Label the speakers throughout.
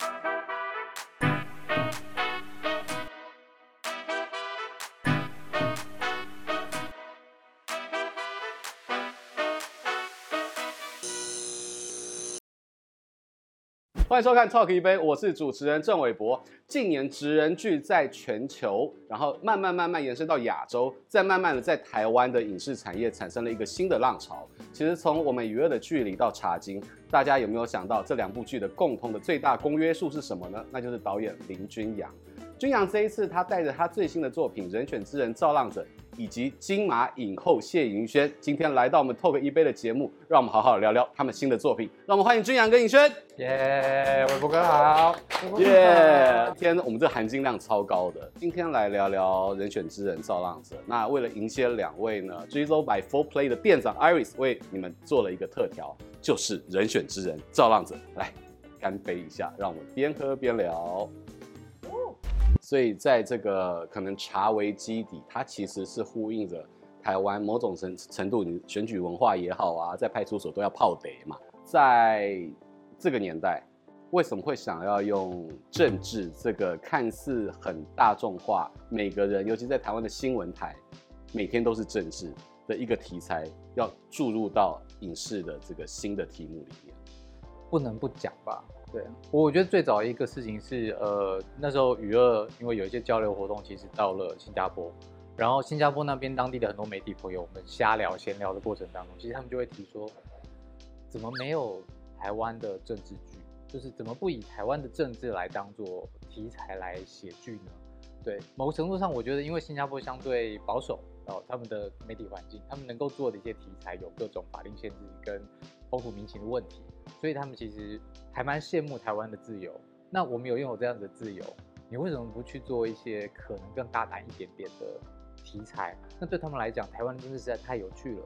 Speaker 1: Bye. 欢迎收看《Talk 一杯》，我是主持人郑伟博。近年职人剧在全球，然后慢慢慢慢延伸到亚洲，再慢慢的在台湾的影视产业产生了一个新的浪潮。其实从我们与恶的距离到茶金，大家有没有想到这两部剧的共同的最大公约数是什么呢？那就是导演林君阳。君阳这一次他带着他最新的作品《人犬之人造浪者》。以及金马影后谢盈萱今天来到我们 Talk 一杯的节目，让我们好好聊聊他们新的作品。让我们欢迎君阳跟盈萱。
Speaker 2: 耶，伟博哥好。
Speaker 1: 耶，今天我们这含金量超高的。今天来聊聊人选之人造浪者。那为了迎接两位呢，Drizzle by 4Play 的店长 Iris 为你们做了一个特调，就是人选之人造浪者。来，干杯一下，让我们边喝边聊。所以，在这个可能茶为基底，它其实是呼应着台湾某种程程度，你选举文化也好啊，在派出所都要泡茶嘛。在这个年代，为什么会想要用政治这个看似很大众化，每个人，尤其在台湾的新闻台，每天都是政治的一个题材，要注入到影视的这个新的题目里面？
Speaker 2: 不能不讲吧。对，我觉得最早一个事情是，呃，那时候娱乐因为有一些交流活动，其实到了新加坡，然后新加坡那边当地的很多媒体朋友，我们瞎聊闲聊的过程当中，其实他们就会提说，怎么没有台湾的政治剧？就是怎么不以台湾的政治来当做题材来写剧呢？对，某个程度上，我觉得因为新加坡相对保守，然后他们的媒体环境，他们能够做的一些题材有各种法令限制跟风土民情的问题。所以他们其实还蛮羡慕台湾的自由。那我们有拥有这样的自由，你为什么不去做一些可能更大胆一点点的题材？那对他们来讲，台湾真的实在太有趣了。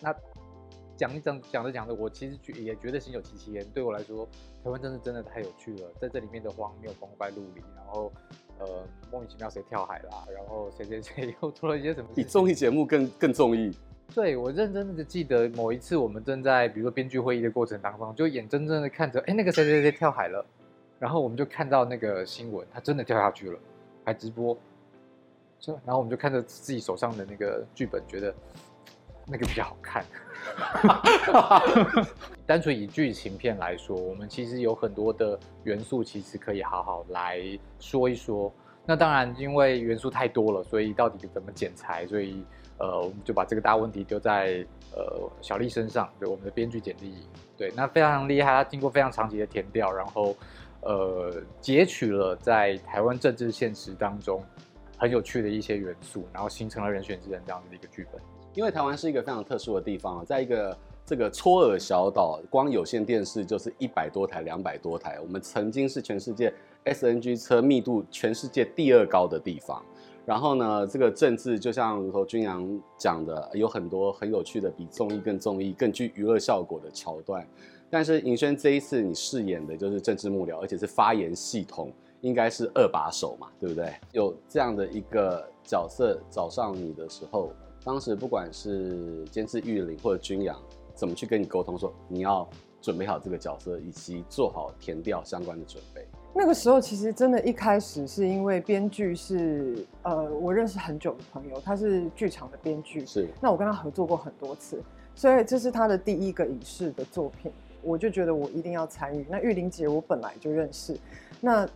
Speaker 2: 那讲一讲讲着讲着，我其实也觉得心有戚戚焉。对我来说，台湾真的真的太有趣了，在这里面的荒谬、光怪陆离，然后呃莫名其妙谁跳海啦，然后谁谁谁 又做了一些什么？
Speaker 1: 比综艺节目更更综艺。
Speaker 2: 对，我认真的记得某一次，我们正在比如说编剧会议的过程当中，就眼睁睁的看着，哎，那个谁谁谁跳海了，然后我们就看到那个新闻，他真的跳下去了，还直播，就然后我们就看着自己手上的那个剧本，觉得那个比较好看。单纯以剧情片来说，我们其实有很多的元素，其实可以好好来说一说。那当然，因为元素太多了，所以到底怎么剪裁，所以。呃，我们就把这个大问题丢在呃小丽身上，对我们的编剧简历，对，那非常厉害，他经过非常长期的填调，然后呃截取了在台湾政治现实当中很有趣的一些元素，然后形成了人选之人这样子的一个剧本。
Speaker 1: 因为台湾是一个非常特殊的地方，在一个这个搓耳小岛，光有线电视就是一百多台、两百多台，我们曾经是全世界 SNG 车密度全世界第二高的地方。然后呢，这个政治就像如同君阳讲的，有很多很有趣的，比综艺更综艺、更具娱乐效果的桥段。但是尹萱这一次你饰演的就是政治幕僚，而且是发言系统，应该是二把手嘛，对不对？有这样的一个角色找上你的时候，当时不管是监制玉玲或者君阳，怎么去跟你沟通，说你要准备好这个角色，以及做好填调相关的准备？
Speaker 3: 那个时候其实真的，一开始是因为编剧是呃，我认识很久的朋友，他是剧场的编剧，
Speaker 1: 是。
Speaker 3: 那我跟他合作过很多次，所以这是他的第一个影视的作品，我就觉得我一定要参与。那玉玲姐我本来就认识，那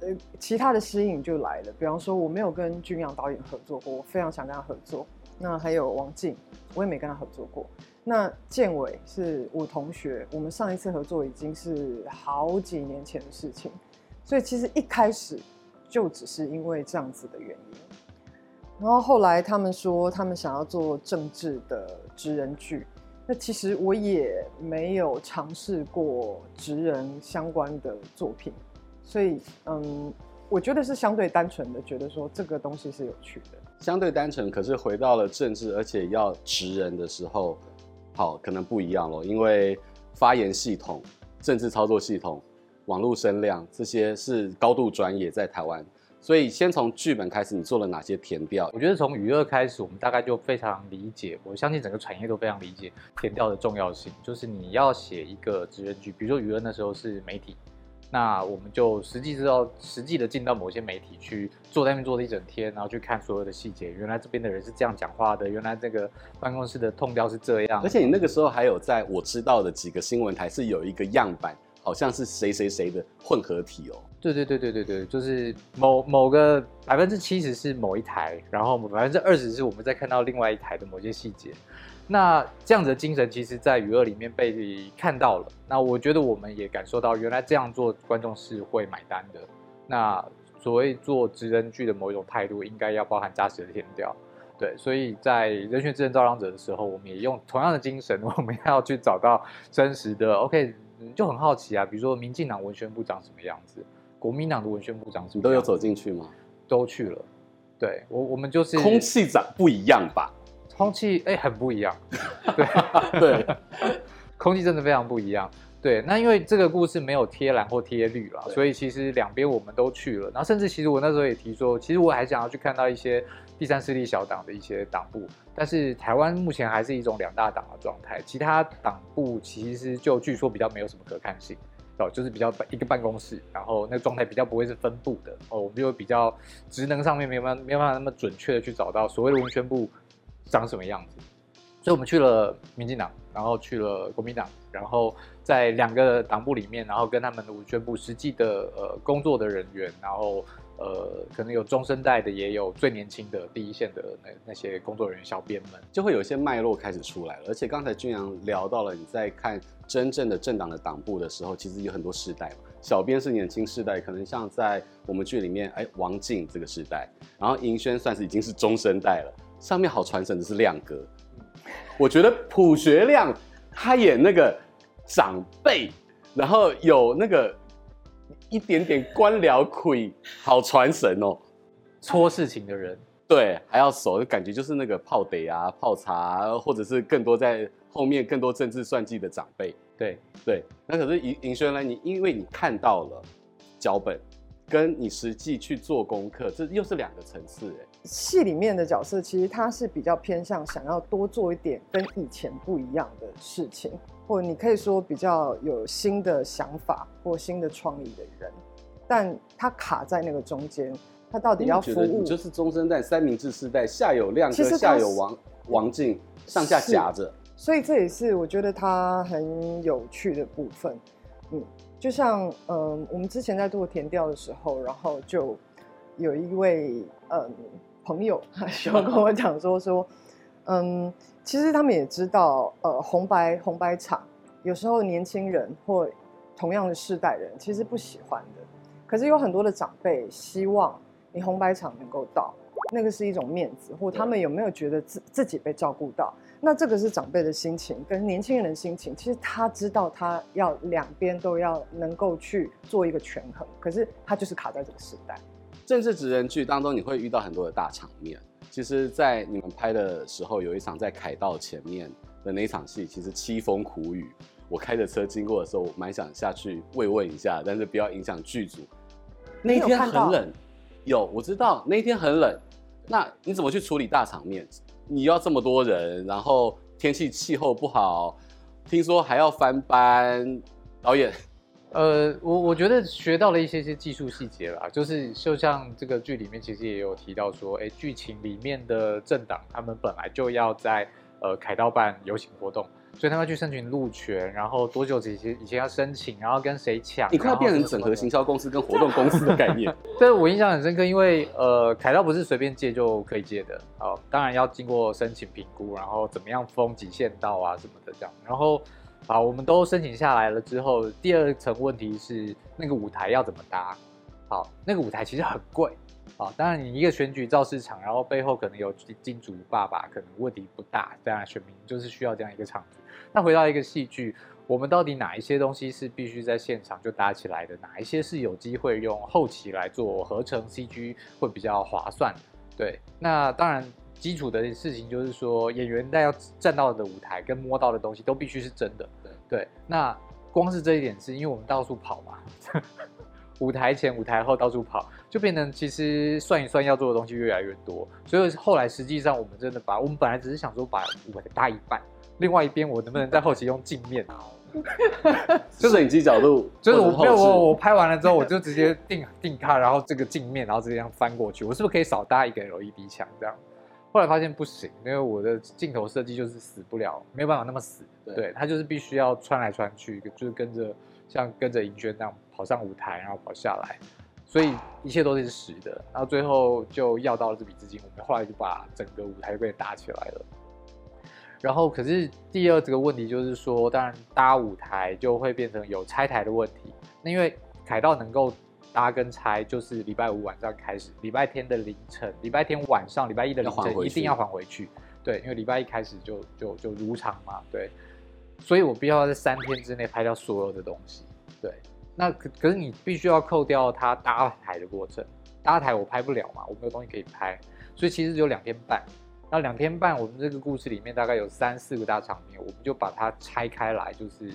Speaker 3: 呃其他的吸引就来了，比方说我没有跟君阳导演合作过，我非常想跟他合作。那还有王静，我也没跟他合作过。那建伟是我同学，我们上一次合作已经是好几年前的事情。所以其实一开始就只是因为这样子的原因，然后后来他们说他们想要做政治的职人剧，那其实我也没有尝试过职人相关的作品，所以嗯，我觉得是相对单纯的，觉得说这个东西是有趣的，
Speaker 1: 相对单纯。可是回到了政治，而且要职人的时候，好，可能不一样了，因为发言系统、政治操作系统。网络声量这些是高度专业，在台湾，所以先从剧本开始，你做了哪些填调？
Speaker 2: 我觉得从娱乐开始，我们大概就非常理解，我相信整个产业都非常理解填调的重要性。就是你要写一个职人剧，比如说娱乐那时候是媒体，那我们就实际知道，实际的进到某些媒体去坐在那边坐了一整天，然后去看所有的细节。原来这边的人是这样讲话的，原来这个办公室的痛调是这样。
Speaker 1: 而且你那个时候还有在我知道的几个新闻台是有一个样板，好像是谁谁谁的混合体哦。
Speaker 2: 对对对对对对，就是某某个百分之七十是某一台，然后百分之二十是我们在看到另外一台的某些细节。那这样子的精神，其实，在娱乐里面被看到了。那我觉得我们也感受到，原来这样做观众是会买单的。那所谓做职人剧的某一种态度，应该要包含扎实的田调。对，所以在《人选之人造浪者》的时候，我们也用同样的精神，我们要去找到真实的。OK，就很好奇啊，比如说民进党文宣部长什么样子，国民党的文宣部长什
Speaker 1: 么都有走进去吗？
Speaker 2: 都去了。对我，我们就是
Speaker 1: 空气长不一样吧。
Speaker 2: 空气哎，很不一样，对
Speaker 1: 对，
Speaker 2: 空气真的非常不一样。对，那因为这个故事没有贴蓝或贴绿了，所以其实两边我们都去了。然后甚至其实我那时候也提说，其实我还想要去看到一些第三势力小党的一些党部，但是台湾目前还是一种两大党的状态，其他党部其实就据说比较没有什么可看性哦，就是比较一个办公室，然后那个状态比较不会是分布的哦，我们就比较职能上面没有办没有办法那么准确的去找到所谓的文宣部。长什么样子？所以我们去了民进党，然后去了国民党，然后在两个党部里面，然后跟他们的文宣部实际的呃工作的人员，然后呃可能有中生代的，也有最年轻的第一线的那那些工作人员小编们，
Speaker 1: 就会有一些脉络开始出来了。而且刚才君阳聊到了，你在看真正的政党的党部的时候，其实有很多世代嘛。小编是年轻世代，可能像在我们剧里面，哎，王静这个世代，然后银轩算是已经是中生代了。上面好传神的是亮哥，我觉得朴学亮他演那个长辈，然后有那个一点点官僚魁，好传神哦。
Speaker 2: 搓事情的人，
Speaker 1: 对，还要熟，就感觉就是那个泡得啊、泡茶，或者是更多在后面更多政治算计的长辈。
Speaker 2: 对
Speaker 1: 对，那可是银银轩呢？你因为你看到了脚本。跟你实际去做功课，这又是两个层次哎。
Speaker 3: 戏里面的角色其实他是比较偏向想要多做一点跟以前不一样的事情，或者你可以说比较有新的想法或新的创意的人，但他卡在那个中间，他到底要服务？
Speaker 1: 你就是中生代三明治世代，下有亮哥，下有王王静，上下夹着，
Speaker 3: 所以这也是我觉得他很有趣的部分，嗯。就像嗯、呃，我们之前在做填调的时候，然后就有一位嗯朋友，他喜欢跟我讲说说，嗯，其实他们也知道，呃，红白红白场有时候年轻人或同样的世代人其实不喜欢的，可是有很多的长辈希望你红白场能够到，那个是一种面子，或他们有没有觉得自自己被照顾到？那这个是长辈的心情，跟年轻人的心情。其实他知道，他要两边都要能够去做一个权衡，可是他就是卡在这个时代。
Speaker 1: 政治职人剧当中，你会遇到很多的大场面。其实，在你们拍的时候，有一场在凯道前面的那一场戏，其实凄风苦雨。我开着车经过的时候，我蛮想下去慰问一下，但是不要影响剧组。那一天很冷，有我知道那一天很冷。那你怎么去处理大场面？你要这么多人，然后天气气候不好，听说还要翻班。导演，
Speaker 2: 呃，我我觉得学到了一些些技术细节啦，就是就像这个剧里面其实也有提到说，哎，剧情里面的政党他们本来就要在呃凯道办游行活动。所以他们要去申请路权，然后多久以前以前要申请，然后跟谁抢？
Speaker 1: 你快要变成整合行销公司跟活动公司的概念。
Speaker 2: 对，我印象很深刻，因为呃，凯道不是随便借就可以借的，好，当然要经过申请评估，然后怎么样封几线道啊什么的这样。然后好，我们都申请下来了之后，第二层问题是那个舞台要怎么搭？好，那个舞台其实很贵。啊，当然，你一个选举造市场，然后背后可能有金主爸爸，可能问题不大。当然，选民就是需要这样一个场子。那回到一个戏剧，我们到底哪一些东西是必须在现场就搭起来的？哪一些是有机会用后期来做合成 CG 会比较划算？对，那当然基础的事情就是说，演员在要站到的舞台跟摸到的东西都必须是真的。对，那光是这一点是因为我们到处跑嘛。舞台前、舞台后到处跑，就变成其实算一算要做的东西越来越多，所以后来实际上我们真的把我们本来只是想说把舞台搭一半，另外一边我能不能在后期用镜面
Speaker 1: 就是摄影机角度，
Speaker 2: 就是我没有我我拍完了之后，我就直接定定卡，然后这个镜面，然后直接这样翻过去，我是不是可以少搭一个 LED 墙这样？后来发现不行，因为我的镜头设计就是死不了，没有办法那么死。对，对，它就是必须要穿来穿去，就是跟着像跟着银轩那样跑上舞台，然后跑下来，所以一切都是实的。然后最后就要到了这笔资金，我们后来就把整个舞台给搭起来了。然后可是第二这个问题就是说，当然搭舞台就会变成有拆台的问题。那因为凯道能够。搭跟拆就是礼拜五晚上开始，礼拜天的凌晨，礼拜天晚上，礼拜一的凌晨一定要还回去。对，因为礼拜一开始就就就如常嘛，对，所以我必须要在三天之内拍掉所有的东西。对，那可可是你必须要扣掉他搭台的过程，搭台我拍不了嘛，我没有东西可以拍，所以其实只有两天半。那两天半，我们这个故事里面大概有三四个大场面，我们就把它拆开来，就是。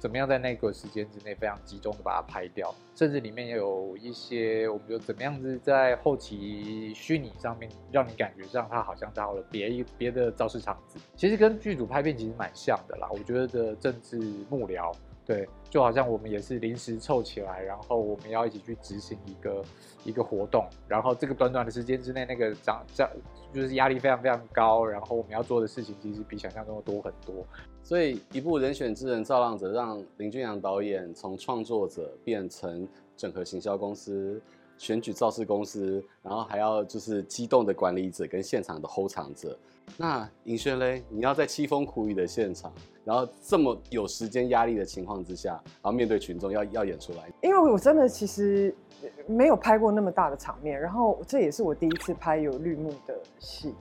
Speaker 2: 怎么样在那个时间之内非常集中的把它拍掉，甚至里面也有一些，我们就怎么样子在后期虚拟上面让你感觉上它好像到了别一别的造势场子，其实跟剧组拍片其实蛮像的啦。我觉得的政治幕僚，对，就好像我们也是临时凑起来，然后我们要一起去执行一个一个活动，然后这个短短的时间之内，那个长长就是压力非常非常高，然后我们要做的事情其实比想象中的多很多。
Speaker 1: 所以，一部人选之人造浪者，让林俊阳导演从创作者变成整合行销公司、选举造势公司，然后还要就是激动的管理者跟现场的吼场者。那尹轩嘞，你要在凄风苦雨的现场，然后这么有时间压力的情况之下，然后面对群众要要演出来。
Speaker 3: 因为我真的其实没有拍过那么大的场面，然后这也是我第一次拍有绿幕的戏，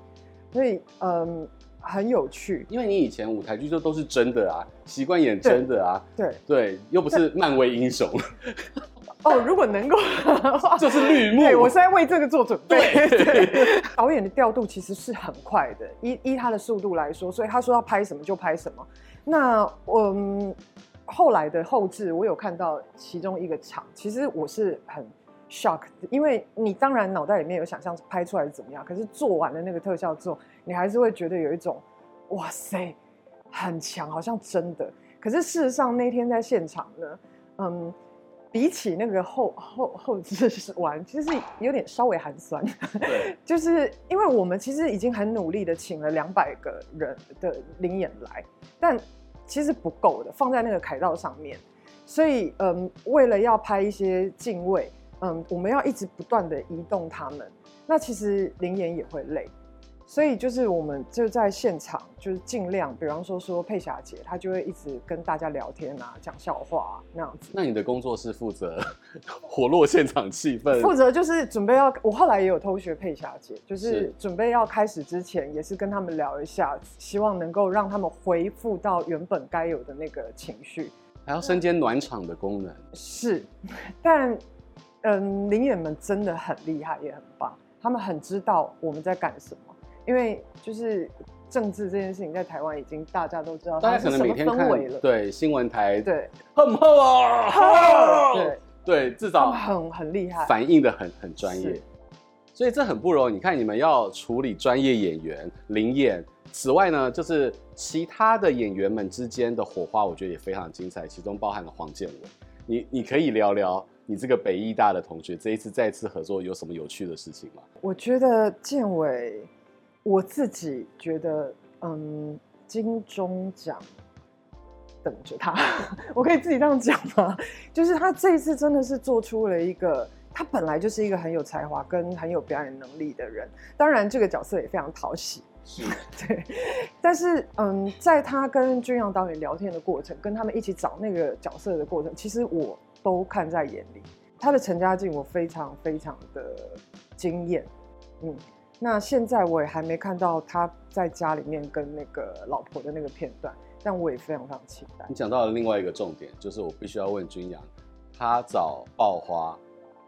Speaker 3: 所以嗯。很有趣，
Speaker 1: 因为你以前舞台剧就都是真的啊，习惯演真的啊，
Speaker 3: 对
Speaker 1: 对，又不是漫威英雄。
Speaker 3: 哦，如果能够的话，
Speaker 1: 就是绿幕。
Speaker 3: 对，我是在为这个做准备。对，对导演的调度其实是很快的，依依他的速度来说，所以他说要拍什么就拍什么。那嗯，后来的后置，我有看到其中一个场，其实我是很 shock，因为你当然脑袋里面有想象拍出来是怎么样，可是做完了那个特效之后。你还是会觉得有一种，哇塞，很强，好像真的。可是事实上那天在现场呢，嗯，比起那个后后后置玩，其实有点稍微寒酸。对，就是因为我们其实已经很努力的请了两百个人的灵演来，但其实不够的，放在那个凯道上面。所以嗯，为了要拍一些敬畏，嗯，我们要一直不断的移动他们，那其实灵眼也会累。所以就是我们就在现场，就是尽量，比方说说佩霞姐，她就会一直跟大家聊天啊，讲笑话啊，那样子。
Speaker 1: 那你的工作是负责 活络现场气氛，
Speaker 3: 负责就是准备要，我后来也有偷学佩霞姐，就是准备要开始之前，也是跟他们聊一下，希望能够让他们恢复到原本该有的那个情绪，
Speaker 1: 还要身兼暖场的功能。
Speaker 3: 是，但嗯，临演们真的很厉害，也很棒，他们很知道我们在干什么。因为就是政治这件事情，在台湾已经大家都知道，
Speaker 1: 大家可能每天看对新闻台，
Speaker 3: 对，
Speaker 1: 很厚啊，对对，至少
Speaker 3: 很很厉害，
Speaker 1: 反应的很很专业，所以这很不容易。你看，你们要处理专业演员临演，此外呢，就是其他的演员们之间的火花，我觉得也非常精彩，其中包含了黄建伟。你你可以聊聊你这个北艺大的同学这一次再次合作有什么有趣的事情吗？
Speaker 3: 我觉得建伟。我自己觉得，嗯，金钟奖等着他，我可以自己这样讲吗？就是他这一次真的是做出了一个，他本来就是一个很有才华跟很有表演能力的人，当然这个角色也非常讨喜，是，对。但是，嗯，在他跟君阳导演聊天的过程，跟他们一起找那个角色的过程，其实我都看在眼里。他的陈家境，我非常非常的惊艳，嗯。那现在我也还没看到他在家里面跟那个老婆的那个片段，但我也非常非常期待。
Speaker 1: 你讲到了另外一个重点，就是我必须要问君阳，他找爆花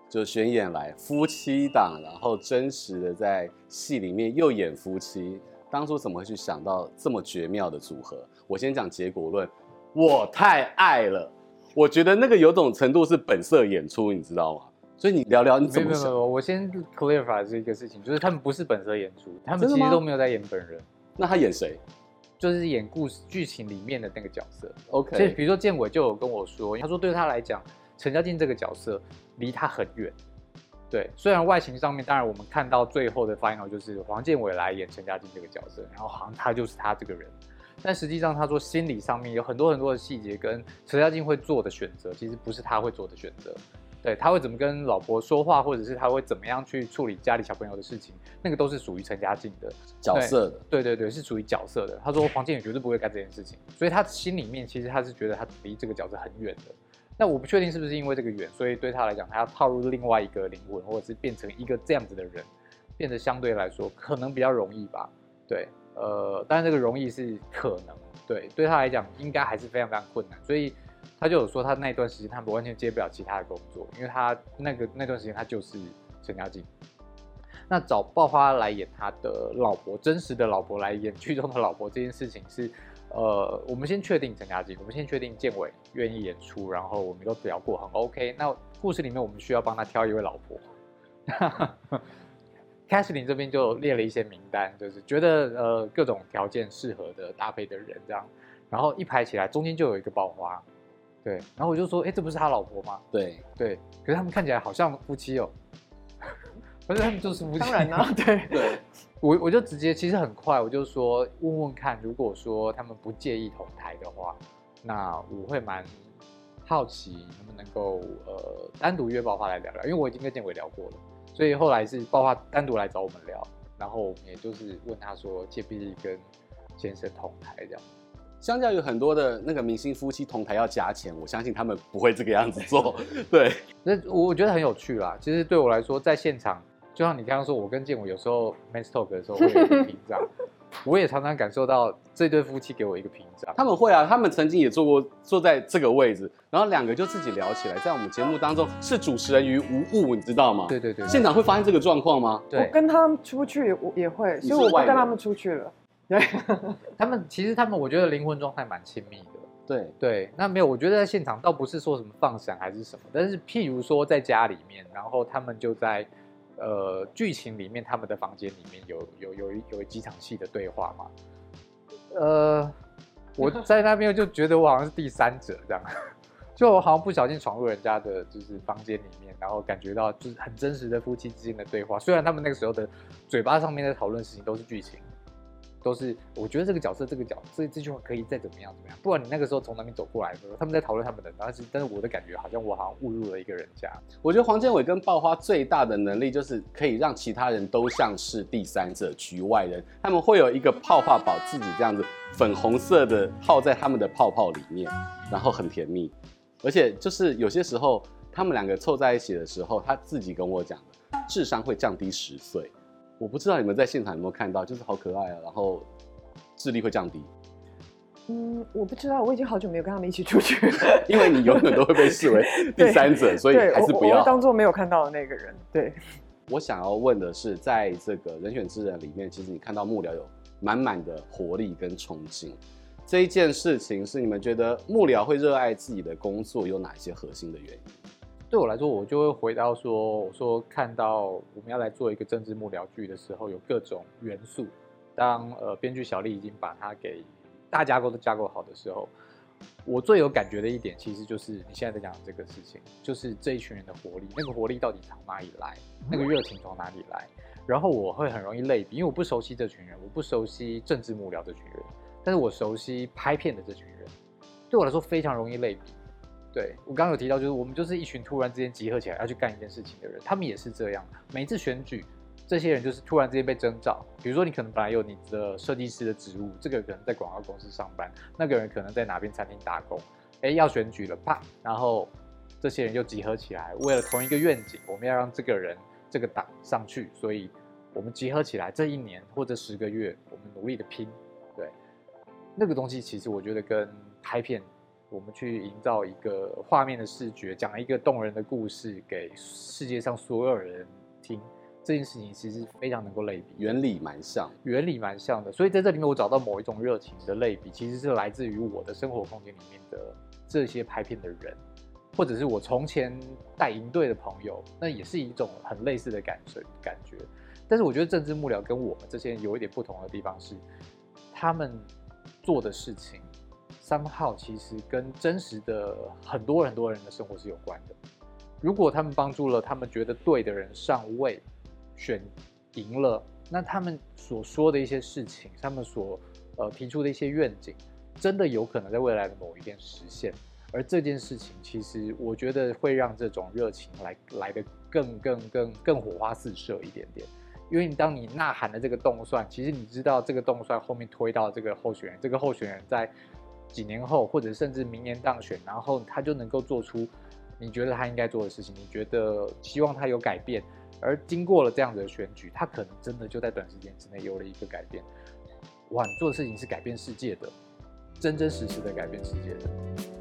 Speaker 1: 就选演来夫妻档，然后真实的在戏里面又演夫妻，当初怎么会去想到这么绝妙的组合？我先讲结果论，我太爱了，我觉得那个有种程度是本色演出，你知道吗？所以你聊聊你怎么想？没有没有，
Speaker 2: 我先 clarify 这个事情，就是他们不是本色演出，他们其实都没有在演本人。
Speaker 1: 那他演谁？
Speaker 2: 就是演故事剧情里面的那个角色。
Speaker 1: OK，
Speaker 2: 所以比如说建伟就有跟我说，他说对他来讲，陈嘉静这个角色离他很远。对，虽然外形上面，当然我们看到最后的 final 就是黄建伟来演陈嘉静这个角色，然后好像他就是他这个人，但实际上他说心理上面有很多很多的细节跟陈嘉静会做的选择，其实不是他会做的选择。对，他会怎么跟老婆说话，或者是他会怎么样去处理家里小朋友的事情，那个都是属于陈家静的
Speaker 1: 角色的。
Speaker 2: 对对对，是属于角色的。他说黄建宇绝对不会干这件事情，所以他心里面其实他是觉得他离这个角色很远的。那我不确定是不是因为这个远，所以对他来讲，他要套入另外一个灵魂，或者是变成一个这样子的人，变得相对来说可能比较容易吧。对，呃，当然这个容易是可能，对，对他来讲应该还是非常非常困难。所以他就有说，他那段时间他完全接不了其他的工作，因为他那个那段时间他就是陈嘉静。那找爆花来演他的老婆，真实的老婆来演剧中的老婆这件事情是。呃，我们先确定陈嘉静，我们先确定建伟愿意演出，然后我们都聊过很 OK。那故事里面我们需要帮他挑一位老婆，Casting 这边就列了一些名单，就是觉得呃各种条件适合的搭配的人这样，然后一排起来中间就有一个爆花，对，然后我就说，哎，这不是他老婆吗？
Speaker 1: 对
Speaker 2: 对，可是他们看起来好像夫妻哦，可是他们就是夫妻，
Speaker 3: 当然啦，对
Speaker 1: 对。
Speaker 2: 我我就直接，其实很快，我就说问问看，如果说他们不介意同台的话，那我会蛮好奇能不能够呃单独约爆发来聊聊，因为我已经跟建伟聊过了，所以后来是爆发单独来找我们聊，然后也就是问他说介不介意跟先生同台这样。
Speaker 1: 相较于很多的那个明星夫妻同台要加钱，我相信他们不会这个样子做。对，
Speaker 2: 那我觉得很有趣啦。其实对我来说，在现场。就像你刚刚说，我跟建伟有时候 men's talk 的时候会有一个屏障，我也常常感受到这对夫妻给我一个屏障。
Speaker 1: 他们会啊，他们曾经也坐过坐在这个位置，然后两个就自己聊起来，在我们节目当中是主持人于无物，你知道吗？
Speaker 2: 对对对，
Speaker 1: 现场会发生这个状况吗？
Speaker 2: 对，
Speaker 3: 我跟他们出去我也会，所以我不跟他们出去了。对，
Speaker 2: 他们其实他们我觉得灵魂状态蛮亲密的。
Speaker 1: 对
Speaker 2: 对，那没有，我觉得在现场倒不是说什么放闪还是什么，但是譬如说在家里面，然后他们就在。呃，剧情里面他们的房间里面有有有一有几场戏的对话嘛？呃，我在那边就觉得我好像是第三者这样，就我好像不小心闯入人家的就是房间里面，然后感觉到就是很真实的夫妻之间的对话，虽然他们那个时候的嘴巴上面在讨论事情都是剧情。都是我觉得这个角色这个角色这句话可以再怎么样怎么样，不管你那个时候从那边走过来的时候，他们在讨论他们的，但是但是我的感觉好像我好像误入了一个人家。
Speaker 1: 我觉得黄建伟跟爆花最大的能力就是可以让其他人都像是第三者、局外人，他们会有一个泡泡宝自己这样子粉红色的泡在他们的泡泡里面，然后很甜蜜，而且就是有些时候他们两个凑在一起的时候，他自己跟我讲的智商会降低十岁。我不知道你们在现场有没有看到，就是好可爱啊，然后智力会降低。
Speaker 3: 嗯，我不知道，我已经好久没有跟他们一起出去了，
Speaker 1: 因为你永远都会被视为第三者，所以还是不要
Speaker 3: 当做没有看到的那个人。对，
Speaker 1: 我想要问的是，在这个人选之人里面，其实你看到幕僚有满满的活力跟冲劲，这一件事情是你们觉得幕僚会热爱自己的工作有哪些核心的原因？
Speaker 2: 对我来说，我就会回到说，我说看到我们要来做一个政治幕僚剧的时候，有各种元素。当呃编剧小丽已经把它给大架构都架构好的时候，我最有感觉的一点，其实就是你现在在讲的这个事情，就是这一群人的活力，那个活力到底从哪里来？那个热情从哪里来？然后我会很容易类比，因为我不熟悉这群人，我不熟悉政治幕僚这群人，但是我熟悉拍片的这群人，对我来说非常容易类比。对，我刚刚有提到，就是我们就是一群突然之间集合起来要去干一件事情的人，他们也是这样。每次选举，这些人就是突然之间被征召。比如说，你可能本来有你的设计师的职务，这个可能在广告公司上班，那个人可能在哪边餐厅打工。哎，要选举了，啪！然后这些人就集合起来，为了同一个愿景，我们要让这个人这个党上去，所以我们集合起来，这一年或者十个月，我们努力的拼。对，那个东西其实我觉得跟拍片。我们去营造一个画面的视觉，讲一个动人的故事给世界上所有人听，这件事情其实非常能够类比，
Speaker 1: 原理蛮像，
Speaker 2: 原理蛮像的。所以在这里面，我找到某一种热情的类比，其实是来自于我的生活空间里面的这些拍片的人，或者是我从前带营队的朋友，那也是一种很类似的感受感觉。但是我觉得政治幕僚跟我们这些人有一点不同的地方是，他们做的事情三号其实跟真实的很多很多人的生活是有关的。如果他们帮助了他们觉得对的人上位，选赢了，那他们所说的一些事情，他们所呃提出的一些愿景，真的有可能在未来的某一天实现。而这件事情，其实我觉得会让这种热情来来得更更更更火花四射一点点。因为你当你呐喊的这个动算，其实你知道这个动算后面推到这个候选人，这个候选人在几年后或者甚至明年当选，然后他就能够做出你觉得他应该做的事情，你觉得希望他有改变。而经过了这样的选举，他可能真的就在短时间之内有了一个改变。哇，你做的事情是改变世界的，真真实实的改变世界的。